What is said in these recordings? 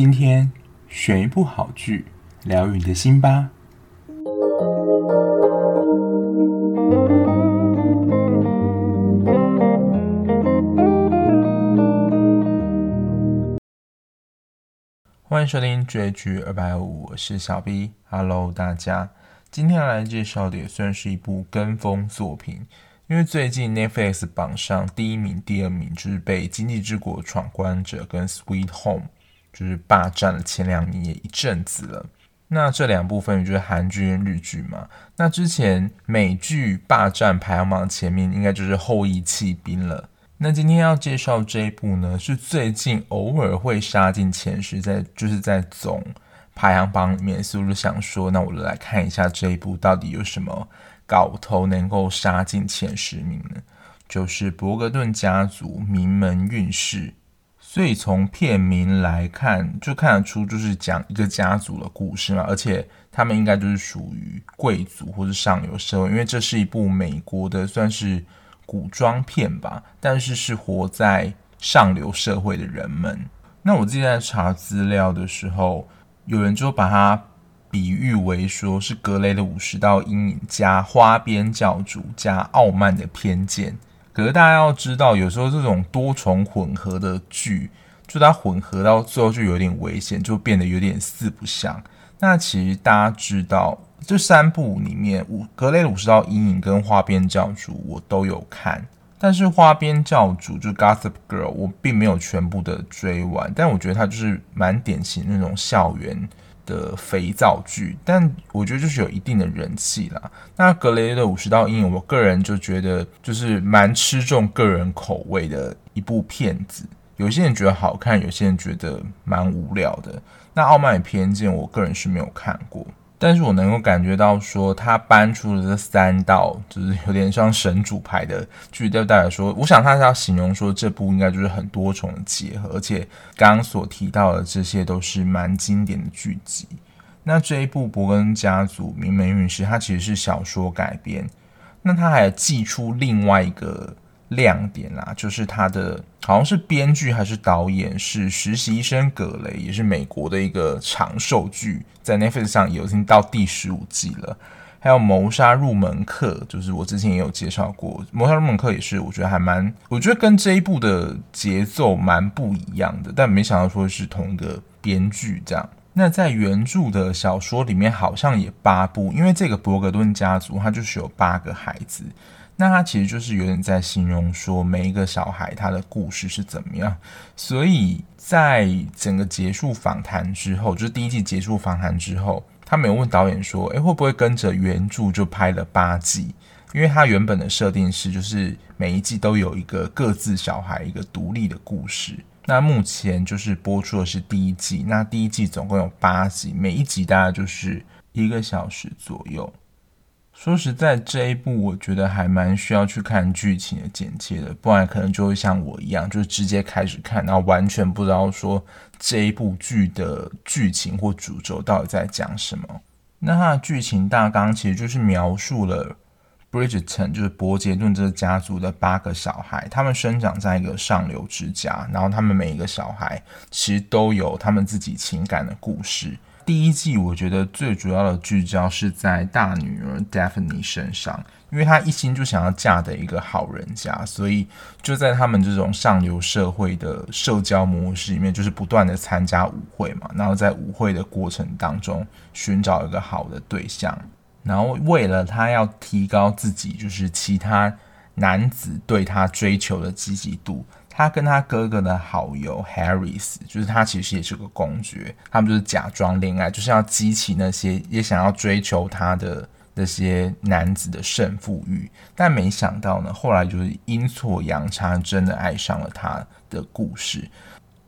今天选一部好剧，疗愈你的心吧。欢迎收听追剧二百五，我是小 B。Hello，大家，今天要来介绍的也算是一部跟风作品。因为最近 Netflix 榜上第一名、第二名就是被《经济之国闯关者》跟《Sweet Home》就是霸占了前两名也一阵子了。那这两部分就是韩剧跟日剧嘛。那之前美剧霸占排行榜前面应该就是《后裔弃兵》了。那今天要介绍这一部呢，是最近偶尔会杀进前十，在就是在总排行榜里面，所以我就想说，那我就来看一下这一部到底有什么。搞头能够杀进前十名呢，就是伯格顿家族名门运势。所以从片名来看，就看得出就是讲一个家族的故事嘛，而且他们应该就是属于贵族或是上流社会，因为这是一部美国的算是古装片吧，但是是活在上流社会的人们。那我自己在查资料的时候，有人就把它。比喻为说是格雷的五十道阴影加花边教主加傲慢的偏见，可是大家要知道，有时候这种多重混合的剧，就它混合到最后就有点危险，就变得有点四不像。那其实大家知道，这三部里面，五格雷的五十道阴影跟花边教主我都有看，但是花边教主就 Gossip Girl 我并没有全部的追完，但我觉得它就是蛮典型那种校园。的肥皂剧，但我觉得就是有一定的人气啦。那格雷的五十道阴影，我个人就觉得就是蛮吃重个人口味的一部片子。有些人觉得好看，有些人觉得蛮无聊的。那傲慢与偏见，我个人是没有看过。但是我能够感觉到，说他搬出了这三道，就是有点像神主牌的剧，对大家说，我想他是要形容说这部应该就是很多重的结合，而且刚刚所提到的这些都是蛮经典的剧集。那这一部《伯根家族名门韵事》，它其实是小说改编，那他还寄出另外一个。亮点啦，就是他的好像是编剧还是导演是实习生葛雷，也是美国的一个长寿剧，在 Netflix 上已经到第十五季了。还有谋杀入门课，就是我之前也有介绍过，谋杀入门课也是我觉得还蛮，我觉得跟这一部的节奏蛮不一样的，但没想到说是同一个编剧这样。那在原著的小说里面好像也八部，因为这个伯格顿家族他就是有八个孩子。那他其实就是有点在形容说每一个小孩他的故事是怎么样，所以在整个结束访谈之后，就是第一季结束访谈之后，他没有问导演说，诶，会不会跟着原著就拍了八季？因为他原本的设定是，就是每一季都有一个各自小孩一个独立的故事。那目前就是播出的是第一季，那第一季总共有八集，每一集大概就是一个小时左右。说实在，这一部我觉得还蛮需要去看剧情的简介的，不然可能就会像我一样，就直接开始看，然后完全不知道说这一部剧的剧情或主轴到底在讲什么。那它的剧情大纲其实就是描述了 Bridgerton，就是伯杰顿这个家族的八个小孩，他们生长在一个上流之家，然后他们每一个小孩其实都有他们自己情感的故事。第一季我觉得最主要的聚焦是在大女儿 Daphne 身上，因为她一心就想要嫁给一个好人家，所以就在他们这种上流社会的社交模式里面，就是不断的参加舞会嘛，然后在舞会的过程当中寻找一个好的对象，然后为了她要提高自己，就是其他男子对她追求的积极度。他跟他哥哥的好友 Harris，就是他其实也是个公爵，他们就是假装恋爱，就是要激起那些也想要追求他的那些男子的胜负欲。但没想到呢，后来就是阴错阳差，真的爱上了他的故事。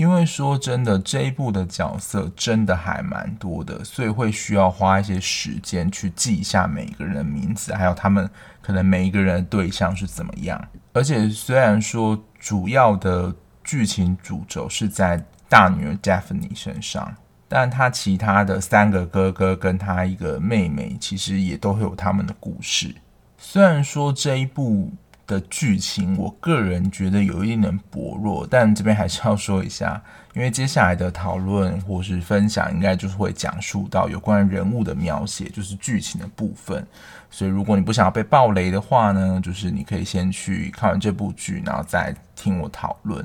因为说真的，这一部的角色真的还蛮多的，所以会需要花一些时间去记一下每一个人的名字，还有他们可能每一个人的对象是怎么样。而且虽然说，主要的剧情主轴是在大女儿 Daphne 身上，但她其他的三个哥哥跟她一个妹妹，其实也都会有他们的故事。虽然说这一部的剧情，我个人觉得有一点点薄弱，但这边还是要说一下，因为接下来的讨论或是分享，应该就是会讲述到有关人物的描写，就是剧情的部分。所以如果你不想要被爆雷的话呢，就是你可以先去看完这部剧，然后再听我讨论。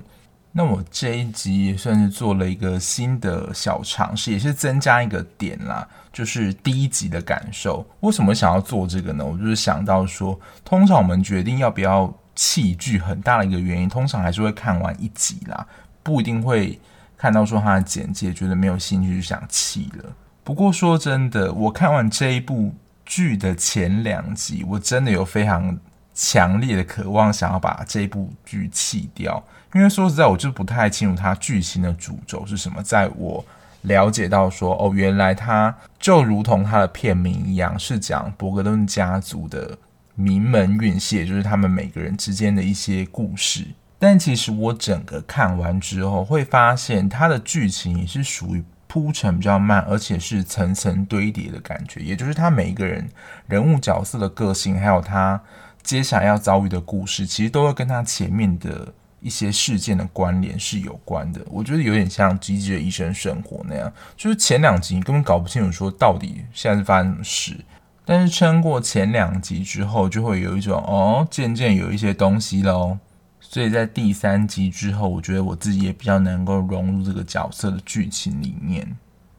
那我这一集也算是做了一个新的小尝试，也是增加一个点啦，就是第一集的感受。为什么想要做这个呢？我就是想到说，通常我们决定要不要弃剧，很大的一个原因，通常还是会看完一集啦，不一定会看到说他的简介，觉得没有兴趣就想弃了。不过说真的，我看完这一部剧的前两集，我真的有非常强烈的渴望，想要把这部剧弃掉。因为说实在，我就不太清楚它剧情的主轴是什么。在我了解到说，哦，原来它就如同它的片名一样，是讲伯格顿家族的名门韵系，就是他们每个人之间的一些故事。但其实我整个看完之后，会发现它的剧情也是属于铺陈比较慢，而且是层层堆叠的感觉。也就是他每一个人人物角色的个性，还有他接下来要遭遇的故事，其实都会跟他前面的。一些事件的关联是有关的，我觉得有点像《机智的医生生活》那样，就是前两集你根本搞不清楚说到底现在是发生什么事，但是撑过前两集之后，就会有一种哦，渐渐有一些东西喽。所以在第三集之后，我觉得我自己也比较能够融入这个角色的剧情里面。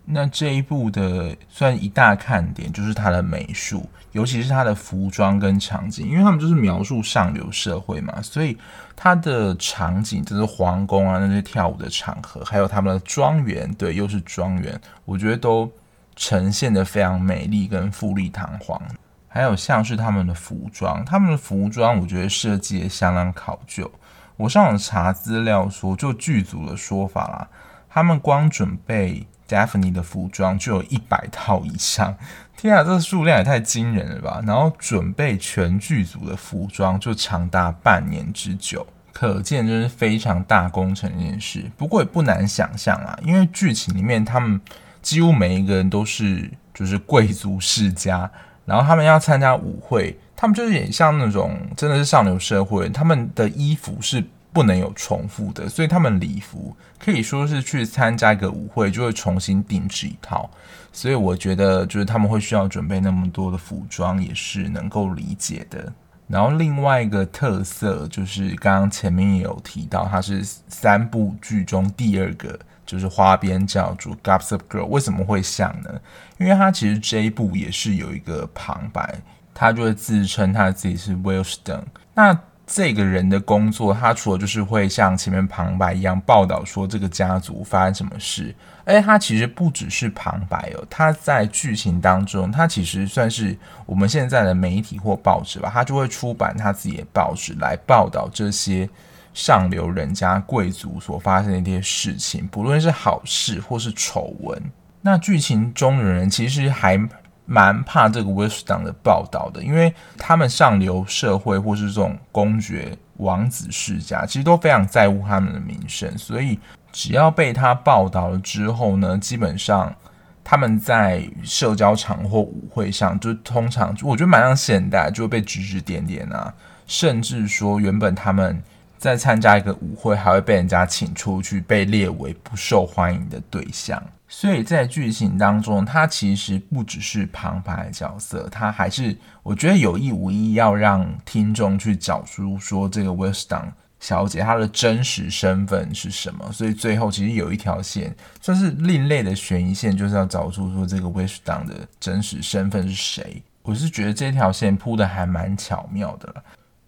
那这一部的算一大看点就是它的美术，尤其是它的服装跟场景，因为他们就是描述上流社会嘛，所以它的场景就是皇宫啊，那些跳舞的场合，还有他们的庄园，对，又是庄园，我觉得都呈现得非常美丽跟富丽堂皇。还有像是他们的服装，他们的服装我觉得设计也相当考究。我上网查资料说，就剧组的说法啦，他们光准备。Daphne 的服装就有一百套以上，天啊，这数量也太惊人了吧！然后准备全剧组的服装就长达半年之久，可见就是非常大工程一件事。不过也不难想象啊，因为剧情里面他们几乎每一个人都是就是贵族世家，然后他们要参加舞会，他们就是也像那种真的是上流社会，他们的衣服是。不能有重复的，所以他们礼服可以说是去参加一个舞会就会重新定制一套，所以我觉得就是他们会需要准备那么多的服装也是能够理解的。然后另外一个特色就是刚刚前面也有提到，它是三部剧中第二个就是花边教主 Gossip Girl，为什么会像呢？因为它其实这一部也是有一个旁白，他就会自称他自己是 Wilson 那。这个人的工作，他除了就是会像前面旁白一样报道说这个家族发生什么事，哎，他其实不只是旁白哦，他在剧情当中，他其实算是我们现在的媒体或报纸吧，他就会出版他自己的报纸来报道这些上流人家贵族所发生的一些事情，不论是好事或是丑闻。那剧情中的人其实还。蛮怕这个威士党的报道的，因为他们上流社会或是这种公爵、王子世家，其实都非常在乎他们的名声，所以只要被他报道了之后呢，基本上他们在社交场或舞会上，就通常我觉得蛮像现代，就会被指指点点啊，甚至说原本他们在参加一个舞会，还会被人家请出去，被列为不受欢迎的对象。所以在剧情当中，他其实不只是旁白角色，他还是我觉得有意无意要让听众去找出说这个 Wilson 小姐她的真实身份是什么。所以最后其实有一条线算是另类的悬疑线，就是要找出说这个 Wilson 的真实身份是谁。我是觉得这条线铺的还蛮巧妙的，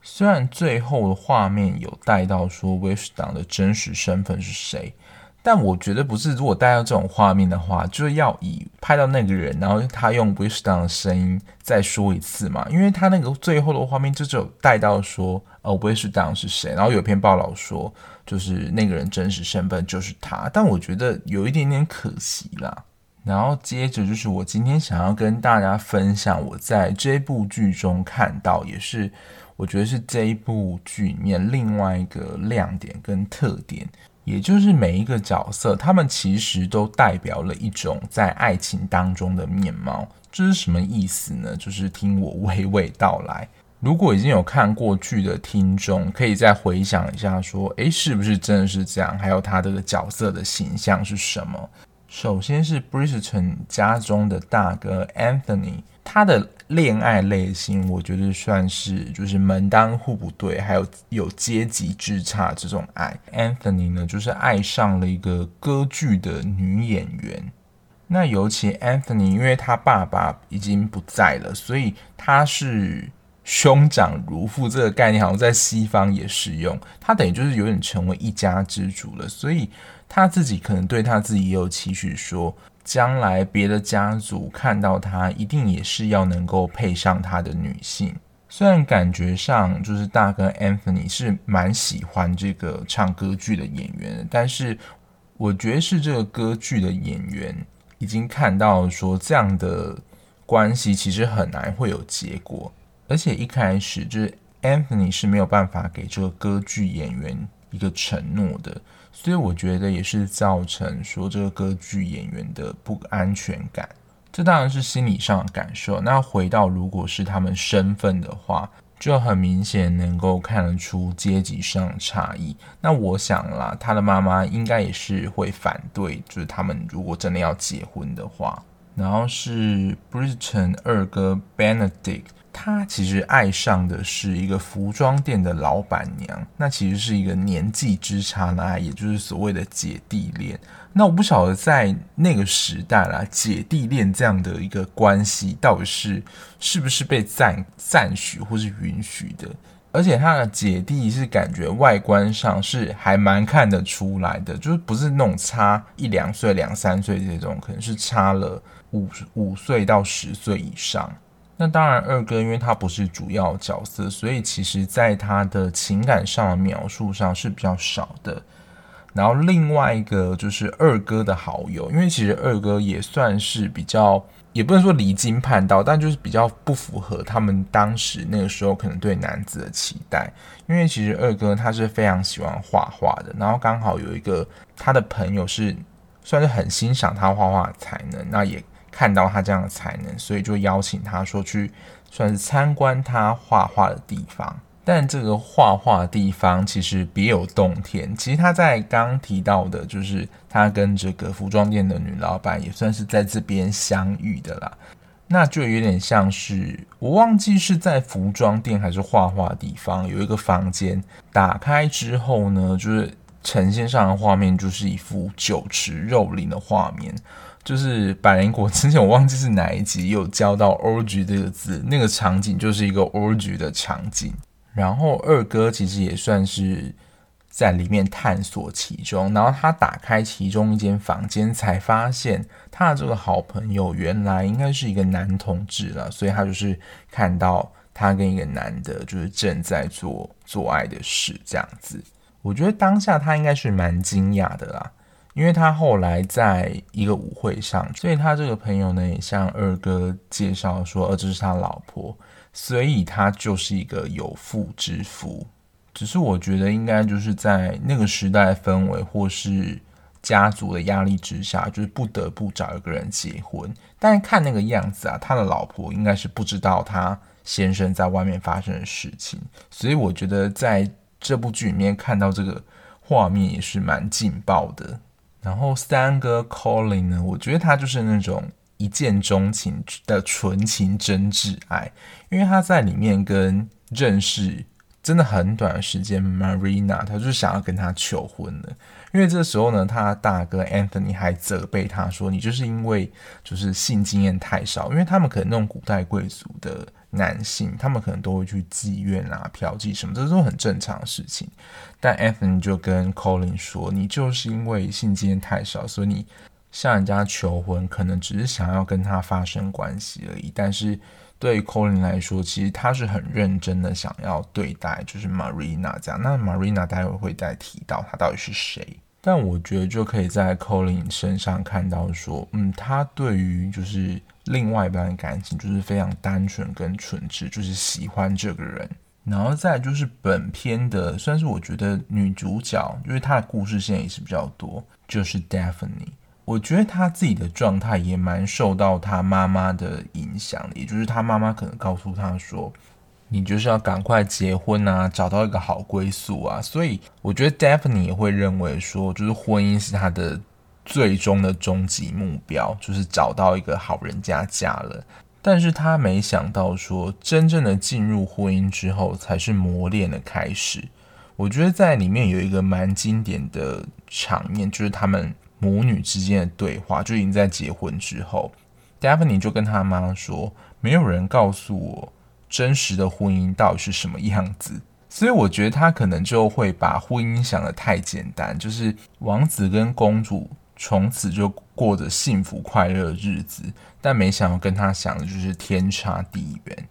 虽然最后的画面有带到说 Wilson 的真实身份是谁。但我觉得不是，如果带到这种画面的话，就是要以拍到那个人，然后他用 Wisdom 的声音再说一次嘛，因为他那个最后的画面就只有带到说，呃，Wisdom 是谁，然后有篇报道说，就是那个人真实身份就是他，但我觉得有一点点可惜啦。然后接着就是我今天想要跟大家分享我在这部剧中看到，也是我觉得是这一部剧里面另外一个亮点跟特点。也就是每一个角色，他们其实都代表了一种在爱情当中的面貌。这是什么意思呢？就是听我娓娓道来。如果已经有看过剧的听众，可以再回想一下，说，诶，是不是真的是这样？还有他这个角色的形象是什么？首先是 Bridgerton 家中的大哥 Anthony，他的恋爱类型，我觉得算是就是门当户不对，还有有阶级之差这种爱。Anthony 呢，就是爱上了一个歌剧的女演员。那尤其 Anthony，因为他爸爸已经不在了，所以他是。兄长如父这个概念好像在西方也适用，他等于就是有点成为一家之主了，所以他自己可能对他自己也有期许，说将来别的家族看到他，一定也是要能够配上他的女性。虽然感觉上就是大哥 Anthony 是蛮喜欢这个唱歌剧的演员，但是我觉得是这个歌剧的演员已经看到说这样的关系其实很难会有结果。而且一开始就是 Anthony 是没有办法给这个歌剧演员一个承诺的，所以我觉得也是造成说这个歌剧演员的不安全感。这当然是心理上的感受。那回到如果是他们身份的话，就很明显能够看得出阶级上的差异。那我想啦，他的妈妈应该也是会反对，就是他们如果真的要结婚的话。然后是 Bridgeton 二哥 Benedict。他其实爱上的是一个服装店的老板娘，那其实是一个年纪之差的爱，也就是所谓的姐弟恋。那我不晓得在那个时代啦，姐弟恋这样的一个关系到底是是不是被赞赞许或是允许的？而且他的姐弟是感觉外观上是还蛮看得出来的，就是不是那种差一两岁、两三岁这种，可能是差了五五岁到十岁以上。那当然，二哥因为他不是主要角色，所以其实在他的情感上的描述上是比较少的。然后另外一个就是二哥的好友，因为其实二哥也算是比较，也不能说离经叛道，但就是比较不符合他们当时那个时候可能对男子的期待。因为其实二哥他是非常喜欢画画的，然后刚好有一个他的朋友是算是很欣赏他画画的才能，那也。看到他这样的才能，所以就邀请他说去算是参观他画画的地方。但这个画画的地方其实别有洞天。其实他在刚提到的，就是他跟这个服装店的女老板也算是在这边相遇的啦。那就有点像是我忘记是在服装店还是画画地方，有一个房间打开之后呢，就是呈现上的画面就是一幅酒池肉林的画面。就是百灵果之前我忘记是哪一集有教到 orgy 这个字，那个场景就是一个 orgy 的场景。然后二哥其实也算是在里面探索其中，然后他打开其中一间房间，才发现他的这个好朋友原来应该是一个男同志了，所以他就是看到他跟一个男的，就是正在做做爱的事这样子。我觉得当下他应该是蛮惊讶的啦。因为他后来在一个舞会上，所以他这个朋友呢也向二哥介绍说，呃，这是他老婆，所以他就是一个有妇之夫。只是我觉得应该就是在那个时代氛围或是家族的压力之下，就是不得不找一个人结婚。但是看那个样子啊，他的老婆应该是不知道他先生在外面发生的事情，所以我觉得在这部剧里面看到这个画面也是蛮劲爆的。然后三哥 Colin 呢，我觉得他就是那种一见钟情的纯情真挚爱，因为他在里面跟认识真的很短的时间，Marina 他就是想要跟他求婚的，因为这时候呢，他大哥 Anthony 还责备他说：“你就是因为就是性经验太少，因为他们可能那种古代贵族的。”男性，他们可能都会去妓院啊、嫖妓什么，这都很正常的事情。但 Anthony 就跟 Colin 说：“你就是因为性经验太少，所以你向人家求婚，可能只是想要跟他发生关系而已。但是对于 Colin 来说，其实他是很认真的想要对待，就是 Marina 这样。那 Marina 待会会再提到他到底是谁。但我觉得就可以在 Colin 身上看到说，嗯，他对于就是。另外一半的感情就是非常单纯跟纯挚，就是喜欢这个人。然后再就是本片的，算是我觉得女主角，因为她的故事线也是比较多，就是 Daphne。我觉得她自己的状态也蛮受到她妈妈的影响，也就是她妈妈可能告诉她说，你就是要赶快结婚啊，找到一个好归宿啊。所以我觉得 Daphne 也会认为说，就是婚姻是他的最终的终极目标，就是找到一个好人家嫁了。但是他没想到说，真正的进入婚姻之后，才是磨练的开始。我觉得在里面有一个蛮经典的场面，就是他们母女之间的对话，就已经在结婚之后，Daphne 就跟他妈说：“没有人告诉我真实的婚姻到底是什么样子。”所以我觉得他可能就会把婚姻想得太简单，就是王子跟公主从此就过着幸福快乐的日子，但没想到跟他想的就是天差地远。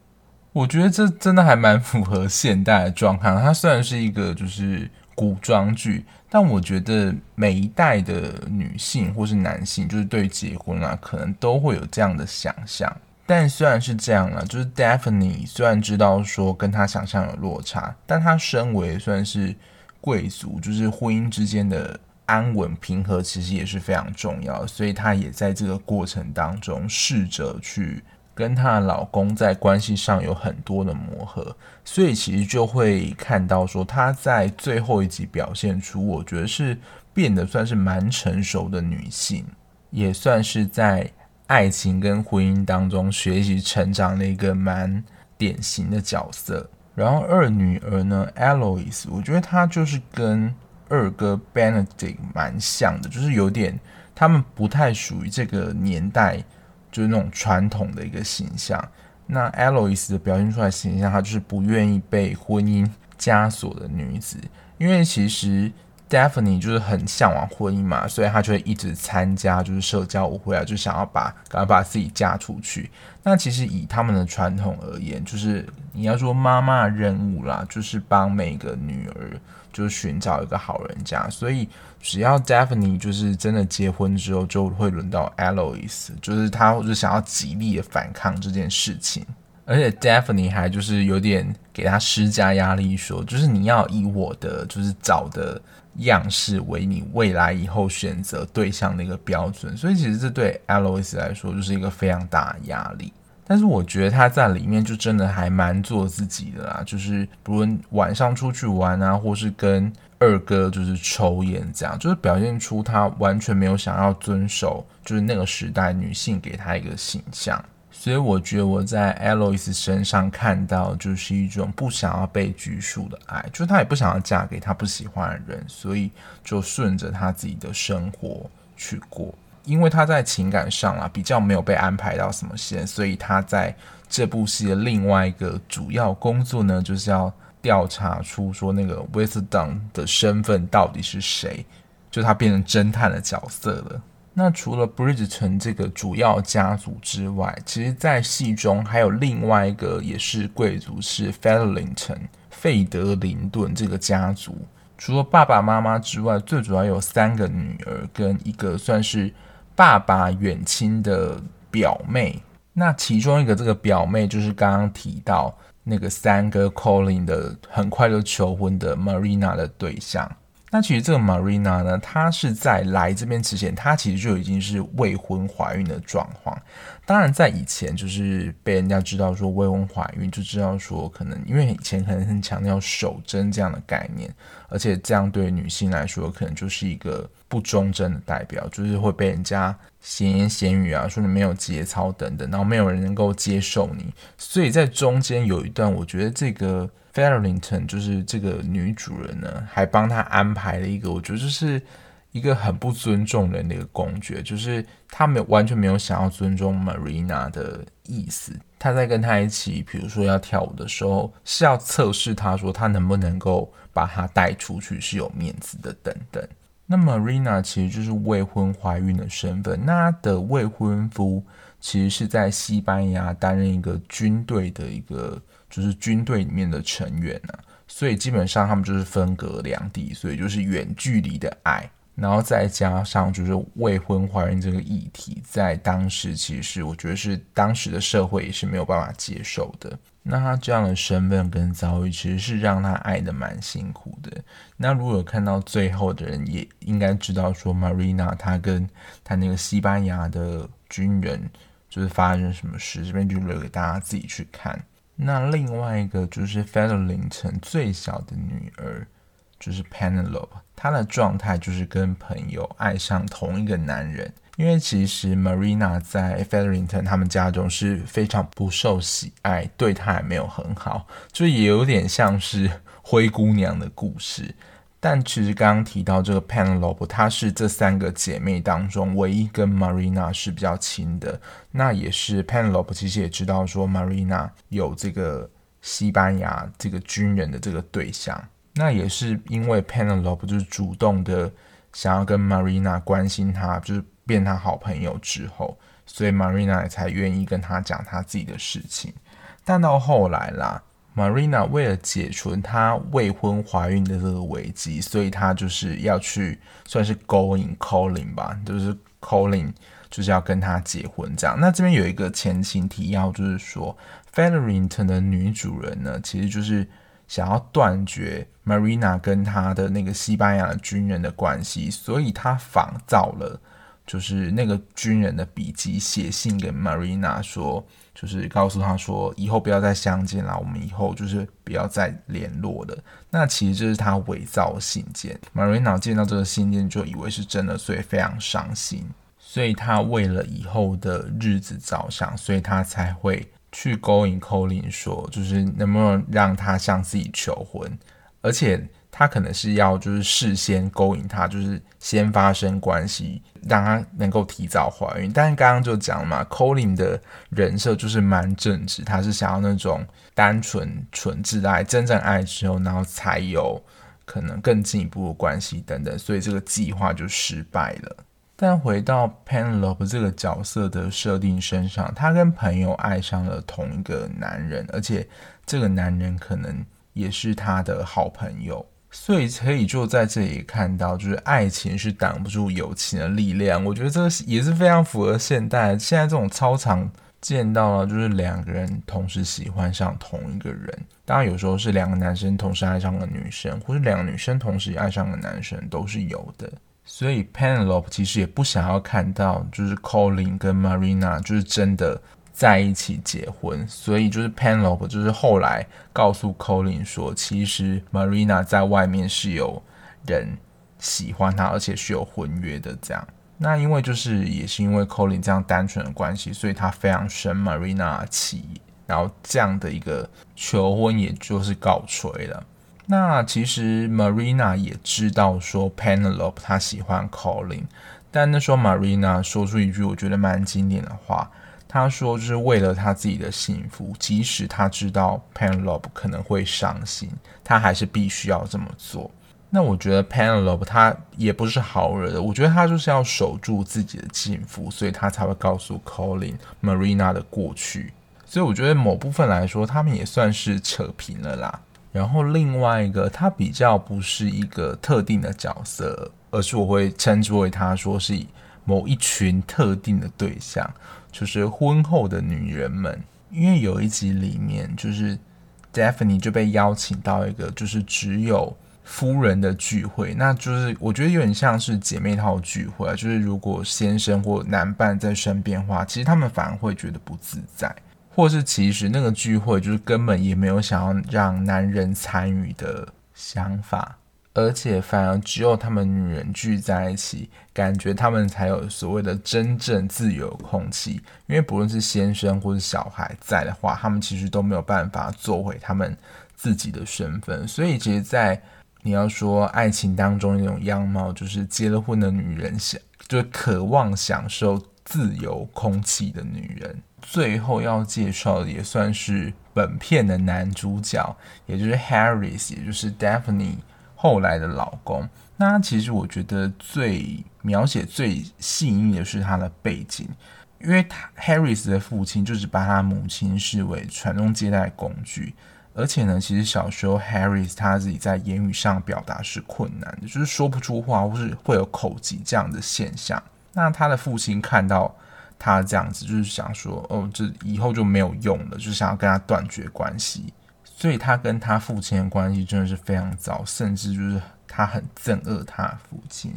我觉得这真的还蛮符合现代的状况。它虽然是一个就是古装剧，但我觉得每一代的女性或是男性，就是对结婚啊，可能都会有这样的想象。但虽然是这样了，就是 Daphne 虽然知道说跟他想象有落差，但他身为算是贵族，就是婚姻之间的安稳平和，其实也是非常重要。所以他也在这个过程当中试着去。跟她的老公在关系上有很多的磨合，所以其实就会看到说她在最后一集表现出，我觉得是变得算是蛮成熟的女性，也算是在爱情跟婚姻当中学习成长的一个蛮典型的角色。然后二女儿呢，Alois，我觉得她就是跟二哥 Benedict 蛮像的，就是有点他们不太属于这个年代。就是那种传统的一个形象。那 Alois 的表现出来形象，她就是不愿意被婚姻枷锁的女子。因为其实 Daphne 就是很向往婚姻嘛，所以她就会一直参加就是社交舞会啊，就想要把赶快把自己嫁出去。那其实以他们的传统而言，就是你要说妈妈的任务啦，就是帮每个女儿。就是寻找一个好人家，所以只要 Daphne 就是真的结婚之后，就会轮到 Eloise，就是他就想要极力的反抗这件事情，而且 Daphne 还就是有点给他施加压力，说就是你要以我的就是找的样式为你未来以后选择对象的一个标准，所以其实这对 LOIS 来说就是一个非常大的压力。但是我觉得他在里面就真的还蛮做自己的啦，就是不论晚上出去玩啊，或是跟二哥就是抽烟这样，就是表现出他完全没有想要遵守就是那个时代女性给他一个形象。所以我觉得我在 Eloise 身上看到就是一种不想要被拘束的爱，就是她也不想要嫁给他不喜欢的人，所以就顺着他自己的生活去过。因为他在情感上啊比较没有被安排到什么线，所以他在这部戏的另外一个主要工作呢，就是要调查出说那个 Weston 的身份到底是谁，就他变成侦探的角色了。那除了 Bridgerton 这个主要家族之外，其实，在戏中还有另外一个也是贵族，是 Featherington 费德林顿这个家族。除了爸爸妈妈之外，最主要有三个女儿跟一个算是。爸爸远亲的表妹，那其中一个这个表妹就是刚刚提到那个三哥 Colin 的很快就求婚的 Marina 的对象。那其实这个 Marina 呢，她是在来这边之前，她其实就已经是未婚怀孕的状况。当然，在以前就是被人家知道说未婚怀孕，就知道说可能因为以前可能很强调守贞这样的概念，而且这样对女性来说可能就是一个。不忠贞的代表，就是会被人家闲言闲语啊，说你没有节操等等，然后没有人能够接受你。所以在中间有一段，我觉得这个 Featherington 就是这个女主人呢，还帮他安排了一个，我觉得就是一个很不尊重人的一个公爵，就是他没有完全没有想要尊重 Marina 的意思。他在跟他一起，比如说要跳舞的时候，是要测试他说他能不能够把他带出去，是有面子的等等。那 Marina 其实就是未婚怀孕的身份，那她的未婚夫其实是在西班牙担任一个军队的一个，就是军队里面的成员啊，所以基本上他们就是分隔两地，所以就是远距离的爱，然后再加上就是未婚怀孕这个议题，在当时其实我觉得是当时的社会也是没有办法接受的。那他这样的身份跟遭遇，其实是让他爱得蛮辛苦的。那如果看到最后的人，也应该知道说，Marina 他跟他那个西班牙的军人就是发生什么事。这边就留给大家自己去看。那另外一个就是 Featherington 最小的女儿，就是 Penelope，她的状态就是跟朋友爱上同一个男人。因为其实 Marina 在 Featherington 他们家中是非常不受喜爱，对她也没有很好，就也有点像是灰姑娘的故事。但其实刚刚提到这个 Penelope，她是这三个姐妹当中唯一跟 Marina 是比较亲的。那也是 Penelope 其实也知道说 Marina 有这个西班牙这个军人的这个对象。那也是因为 Penelope 就是主动的想要跟 Marina 关心她，就是变她好朋友之后，所以 Marina 也才愿意跟她讲她自己的事情。但到后来啦。Marina 为了解除她未婚怀孕的这个危机，所以她就是要去算是勾引 Colin 吧，就是 Colin 就是要跟她结婚这样。那这边有一个前情提要，就是说 Featherington 的女主人呢，其实就是想要断绝 Marina 跟她的那个西班牙军人的关系，所以她仿造了就是那个军人的笔记，写信给 Marina 说。就是告诉他说，以后不要再相见了，我们以后就是不要再联络了。那其实这是他伪造信件。Marina 见到这个信件就以为是真的，所以非常伤心。所以他为了以后的日子着想，所以他才会去勾引 Colin 说，就是能不能让他向自己求婚，而且。他可能是要就是事先勾引他，就是先发生关系，让他能够提早怀孕。但是刚刚就讲了嘛，Colin 的人设就是蛮正直，他是想要那种单纯纯挚的爱，真正爱之后，然后才有可能更进一步的关系等等，所以这个计划就失败了。但回到 Penelope 这个角色的设定身上，他跟朋友爱上了同一个男人，而且这个男人可能也是他的好朋友。所以可以就在这里看到，就是爱情是挡不住友情的力量。我觉得这个也是非常符合现代。现在这种超常见到了，就是两个人同时喜欢上同一个人。当然有时候是两个男生同时爱上了女生，或是两个女生同时爱上了男生，都是有的。所以 Penelope 其实也不想要看到，就是 Colin 跟 Marina 就是真的。在一起结婚，所以就是 Penelope 就是后来告诉 Colin 说，其实 Marina 在外面是有人喜欢她，而且是有婚约的。这样，那因为就是也是因为 Colin 这样单纯的关系，所以他非常生 Marina 气，然后这样的一个求婚也就是告吹了。那其实 Marina 也知道说 Penelope 她喜欢 Colin，但那时候 Marina 说出一句我觉得蛮经典的话。他说：“就是为了他自己的幸福，即使他知道 Penelope 可能会伤心，他还是必须要这么做。那我觉得 Penelope 他也不是好惹的，我觉得他就是要守住自己的幸福，所以他才会告诉 Colin Marina 的过去。所以我觉得某部分来说，他们也算是扯平了啦。然后另外一个，他比较不是一个特定的角色，而是我会称之为他说是某一群特定的对象。”就是婚后的女人们，因为有一集里面，就是 Daphne 就被邀请到一个就是只有夫人的聚会，那就是我觉得有点像是姐妹套聚会。就是如果先生或男伴在身边的话，其实他们反而会觉得不自在，或是其实那个聚会就是根本也没有想要让男人参与的想法。而且反而只有他们女人聚在一起，感觉他们才有所谓的真正自由空气。因为不论是先生或是小孩在的话，他们其实都没有办法做回他们自己的身份。所以，其实，在你要说爱情当中那种样貌，就是结了婚的女人想，就是渴望享受自由空气的女人。最后要介绍的也算是本片的男主角，也就是 Harris，也就是 Daphne。后来的老公，那其实我觉得最描写最细腻的是他的背景，因为他 Harris 的父亲就是把他母亲视为传宗接代工具，而且呢，其实小时候 Harris 他自己在言语上表达是困难的，就是说不出话，或是会有口疾这样的现象。那他的父亲看到他这样子，就是想说，哦，这以后就没有用了，就是想要跟他断绝关系。所以他跟他父亲的关系真的是非常糟，甚至就是他很憎恶他父亲。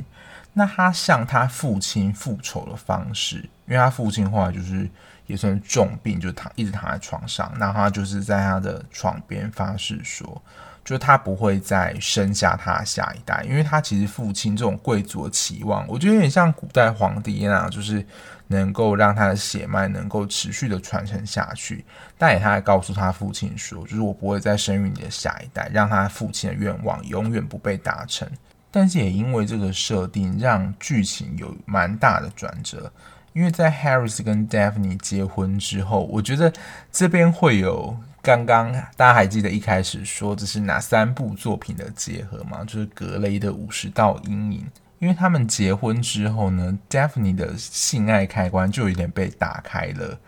那他向他父亲复仇的方式，因为他父亲后来就是也算是重病，就躺一直躺在床上，那他就是在他的床边发誓说，就他不会再生下他下一代，因为他其实父亲这种贵族的期望，我觉得有点像古代皇帝那样，就是能够让他的血脉能够持续的传承下去。但也他还告诉他父亲说，就是我不会再生育你的下一代，让他父亲的愿望永远不被达成。但是也因为这个设定，让剧情有蛮大的转折。因为在 Harris 跟 Daphne 结婚之后，我觉得这边会有刚刚大家还记得一开始说这是哪三部作品的结合吗？就是格雷的五十道阴影。因为他们结婚之后呢，Daphne 的性爱开关就有点被打开了。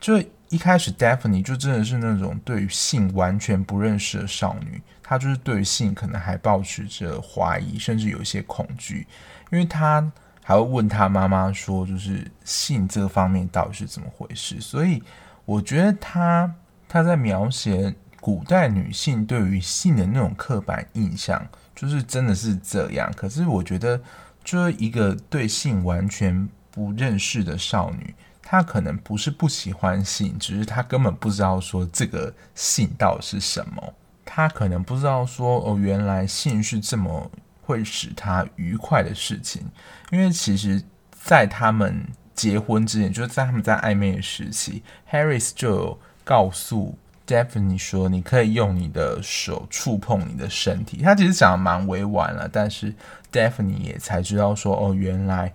就一开始 Daphne 就真的是那种对于性完全不认识的少女。她就是对性可能还抱持着怀疑，甚至有一些恐惧，因为她还会问她妈妈说，就是性这方面到底是怎么回事。所以我觉得她她在描写古代女性对于性的那种刻板印象，就是真的是这样。可是我觉得，就是一个对性完全不认识的少女，她可能不是不喜欢性，只是她根本不知道说这个性到底是什么。她可能不知道说哦，原来性是这么会使她愉快的事情，因为其实，在他们结婚之前，就是在他们在暧昧的时期，Harris 就告诉 Daphne 说，你可以用你的手触碰你的身体。他其实讲的蛮委婉了，但是 Daphne 也才知道说，哦，原来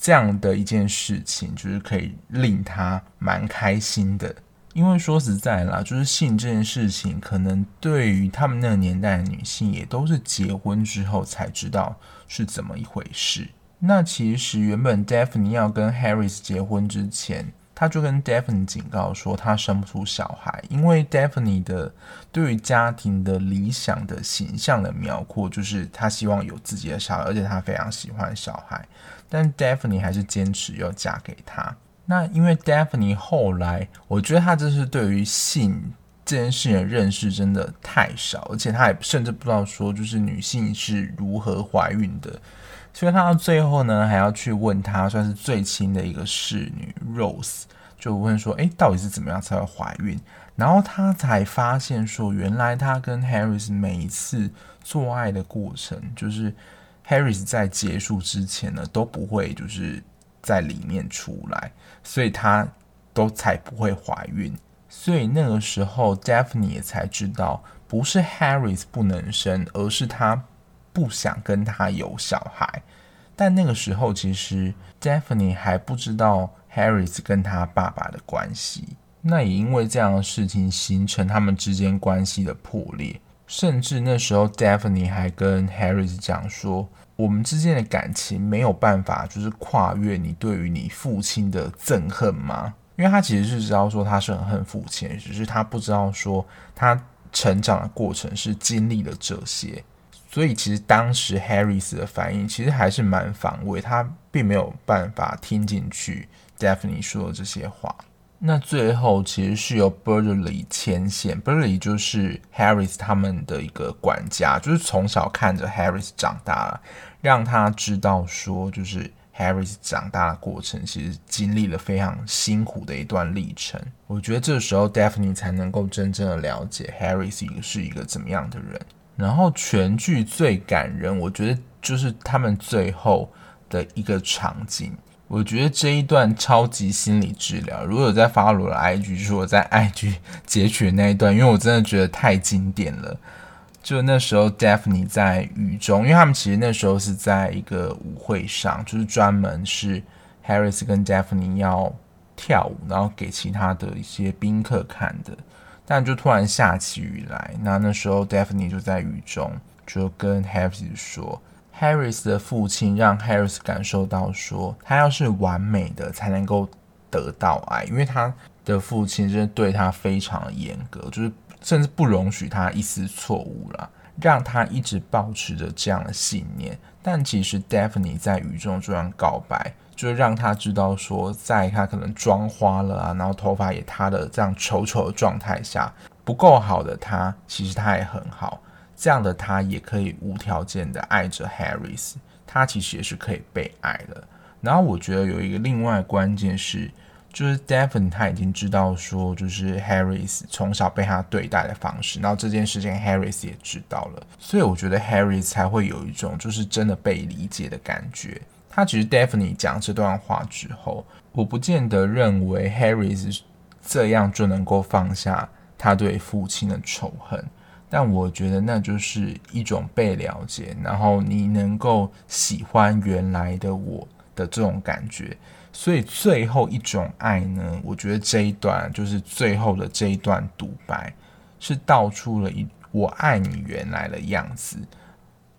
这样的一件事情，就是可以令他蛮开心的。因为说实在啦，就是性这件事情，可能对于他们那个年代的女性，也都是结婚之后才知道是怎么一回事。那其实原本 Daphne 要跟 Harris 结婚之前，他就跟 Daphne 警告说，他生不出小孩，因为 Daphne 的对于家庭的理想的形象的描绘，就是他希望有自己的小孩，而且他非常喜欢小孩，但 Daphne 还是坚持要嫁给他。那因为 Daphne 后来，我觉得他这是对于性这件事情的认识真的太少，而且他也甚至不知道说就是女性是如何怀孕的，所以她到最后呢，还要去问她算是最亲的一个侍女 Rose，就问说，诶，到底是怎么样才会怀孕？然后她才发现说，原来她跟 Harris 每一次做爱的过程，就是 Harris 在结束之前呢，都不会就是。在里面出来，所以她都才不会怀孕。所以那个时候，Daphne 也才知道，不是 Harris 不能生，而是他不想跟他有小孩。但那个时候，其实 Daphne 还不知道 Harris 跟他爸爸的关系。那也因为这样的事情，形成他们之间关系的破裂。甚至那时候，Daphne 还跟 Harris 讲说。我们之间的感情没有办法，就是跨越你对于你父亲的憎恨吗？因为他其实是知道说他是很恨父亲，只是他不知道说他成长的过程是经历了这些。所以其实当时 Harris 的反应其实还是蛮防卫，他并没有办法听进去 Daphne 说的这些话。那最后其实是由 Burley 牵线，Burley 就是 Harris 他们的一个管家，就是从小看着 Harris 长大了，让他知道说，就是 Harris 长大的过程其实经历了非常辛苦的一段历程。我觉得这时候 Daphne 才能够真正的了解 Harris 是一个怎么样的人。然后全剧最感人，我觉得就是他们最后的一个场景。我觉得这一段超级心理治疗。如果有在 follow 的 IG，就是我在 IG 截取的那一段，因为我真的觉得太经典了。就那时候，Daphne 在雨中，因为他们其实那时候是在一个舞会上，就是专门是 Harris 跟 Daphne 要跳舞，然后给其他的一些宾客看的。但就突然下起雨来，那那时候 Daphne 就在雨中，就跟 Harris 说。Harris 的父亲让 Harris 感受到说，他要是完美的才能够得到爱，因为他的父亲真的对他非常严格，就是甚至不容许他一丝错误了，让他一直保持着这样的信念。但其实 Daphne 在雨中这样告白，就是让他知道说，在他可能妆花了啊，然后头发也塌的这样丑丑的状态下，不够好的他，其实他也很好。这样的他也可以无条件的爱着 Harris，他其实也是可以被爱的。然后我觉得有一个另外关键是，就是 Daphne 他已经知道说，就是 Harris 从小被他对待的方式，然后这件事情 Harris 也知道了，所以我觉得 Harris 才会有一种就是真的被理解的感觉。他其实 Daphne 讲这段话之后，我不见得认为 Harry 是这样就能够放下他对父亲的仇恨。但我觉得那就是一种被了解，然后你能够喜欢原来的我的这种感觉。所以最后一种爱呢，我觉得这一段就是最后的这一段独白，是道出了一我爱你原来的样子。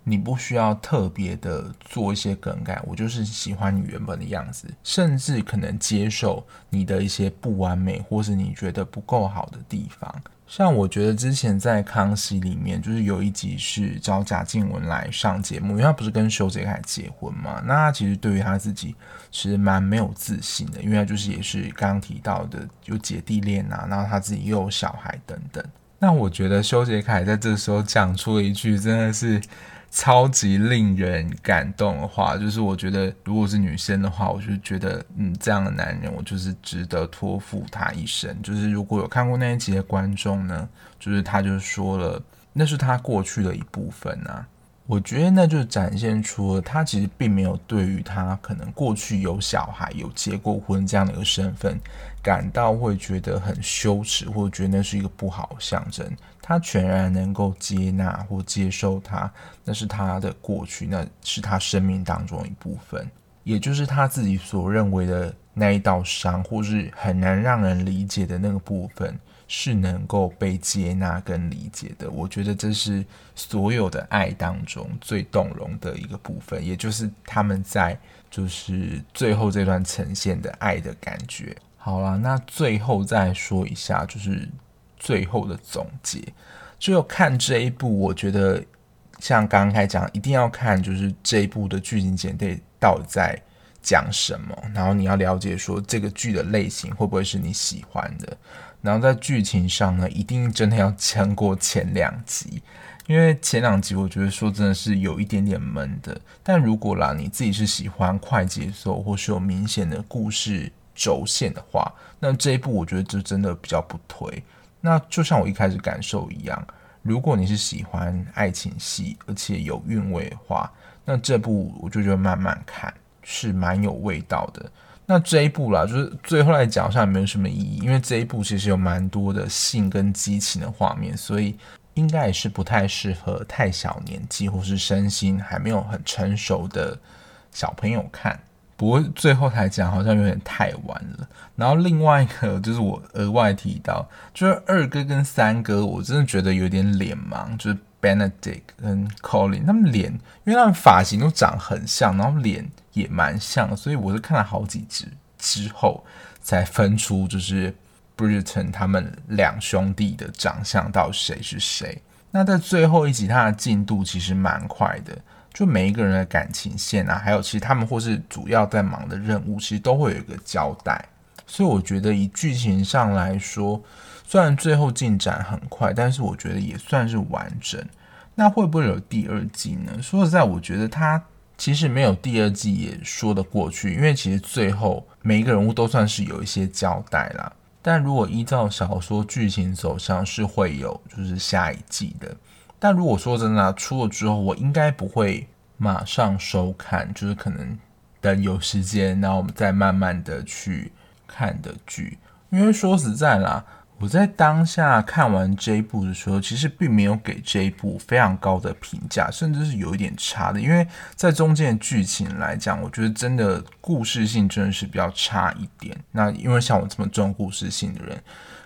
你不需要特别的做一些更改，我就是喜欢你原本的样子，甚至可能接受你的一些不完美，或是你觉得不够好的地方。像我觉得之前在康熙里面，就是有一集是找贾静雯来上节目，因为他不是跟修杰楷结婚嘛，那他其实对于他自己其实蛮没有自信的，因为他就是也是刚刚提到的有姐弟恋啊，然后他自己又有小孩等等。那我觉得修杰楷在这时候讲出了一句真的是。超级令人感动的话，就是我觉得如果是女生的话，我就觉得，嗯，这样的男人，我就是值得托付他一生。就是如果有看过那一集的观众呢，就是他就说了，那是他过去的一部分啊。我觉得那就展现出了他其实并没有对于他可能过去有小孩、有结过婚这样的一个身份感到会觉得很羞耻，或者觉得那是一个不好的象征。他全然能够接纳或接受他，那是他的过去，那是他生命当中一部分，也就是他自己所认为的那一道伤，或是很难让人理解的那个部分。是能够被接纳跟理解的，我觉得这是所有的爱当中最动容的一个部分，也就是他们在就是最后这段呈现的爱的感觉。好啦，那最后再说一下，就是最后的总结。就看这一部，我觉得像刚刚开讲，一定要看就是这一部的剧情简介到底在讲什么，然后你要了解说这个剧的类型会不会是你喜欢的。然后在剧情上呢，一定真的要撑过前两集，因为前两集我觉得说真的是有一点点闷的。但如果啦，你自己是喜欢快节奏或是有明显的故事轴线的话，那这一部我觉得就真的比较不推。那就像我一开始感受一样，如果你是喜欢爱情戏而且有韵味的话，那这部我就觉得慢慢看是蛮有味道的。那这一部啦，就是最后来讲好像也没有什么意义，因为这一部其实有蛮多的性跟激情的画面，所以应该也是不太适合太小年纪或是身心还没有很成熟的小朋友看。不过最后才讲好像有点太晚了。然后另外一个就是我额外提到，就是二哥跟三哥，我真的觉得有点脸盲，就是 Benedict 跟 Colin 他们脸，因为他们发型都长很像，然后脸。也蛮像，所以我是看了好几集之后才分出，就是 Britain 他们两兄弟的长相到谁是谁。那在最后一集，他的进度其实蛮快的，就每一个人的感情线啊，还有其实他们或是主要在忙的任务，其实都会有一个交代。所以我觉得以剧情上来说，虽然最后进展很快，但是我觉得也算是完整。那会不会有第二季呢？说实在，我觉得它。其实没有第二季也说得过去，因为其实最后每一个人物都算是有一些交代啦。但如果依照小说剧情走向，是会有就是下一季的。但如果说真的出了之后，我应该不会马上收看，就是可能等有时间，然后我们再慢慢的去看的剧。因为说实在啦。我在当下看完这一部的时候，其实并没有给这一部非常高的评价，甚至是有一点差的。因为在中间剧情来讲，我觉得真的故事性真的是比较差一点。那因为像我这么重故事性的人，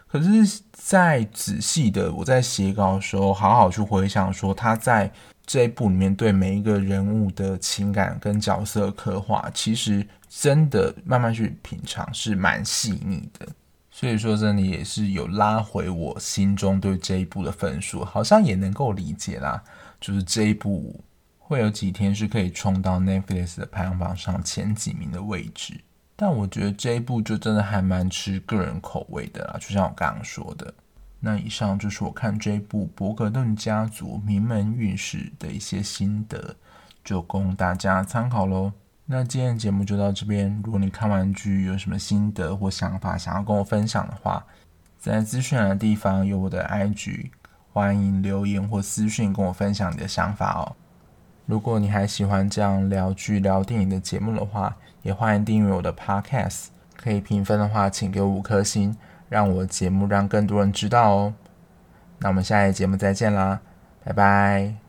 可是，再仔细的我在写稿的时候，好好去回想说他在这一部里面对每一个人物的情感跟角色刻画，其实真的慢慢去品尝是蛮细腻的。所以说真的也是有拉回我心中对这一部的分数，好像也能够理解啦。就是这一部会有几天是可以冲到 Netflix 的排行榜上前几名的位置，但我觉得这一部就真的还蛮吃个人口味的啦。就像我刚刚说的，那以上就是我看这部《柏格顿家族名门韵事》的一些心得，就供大家参考喽。那今天的节目就到这边。如果你看完剧有什么心得或想法想要跟我分享的话，在资讯栏的地方有我的 IG，欢迎留言或私讯跟我分享你的想法哦。如果你还喜欢这样聊剧聊电影的节目的话，也欢迎订阅我的 Podcast。可以评分的话，请给我五颗星。让我节目让更多人知道哦。那我们下一节目再见啦，拜拜。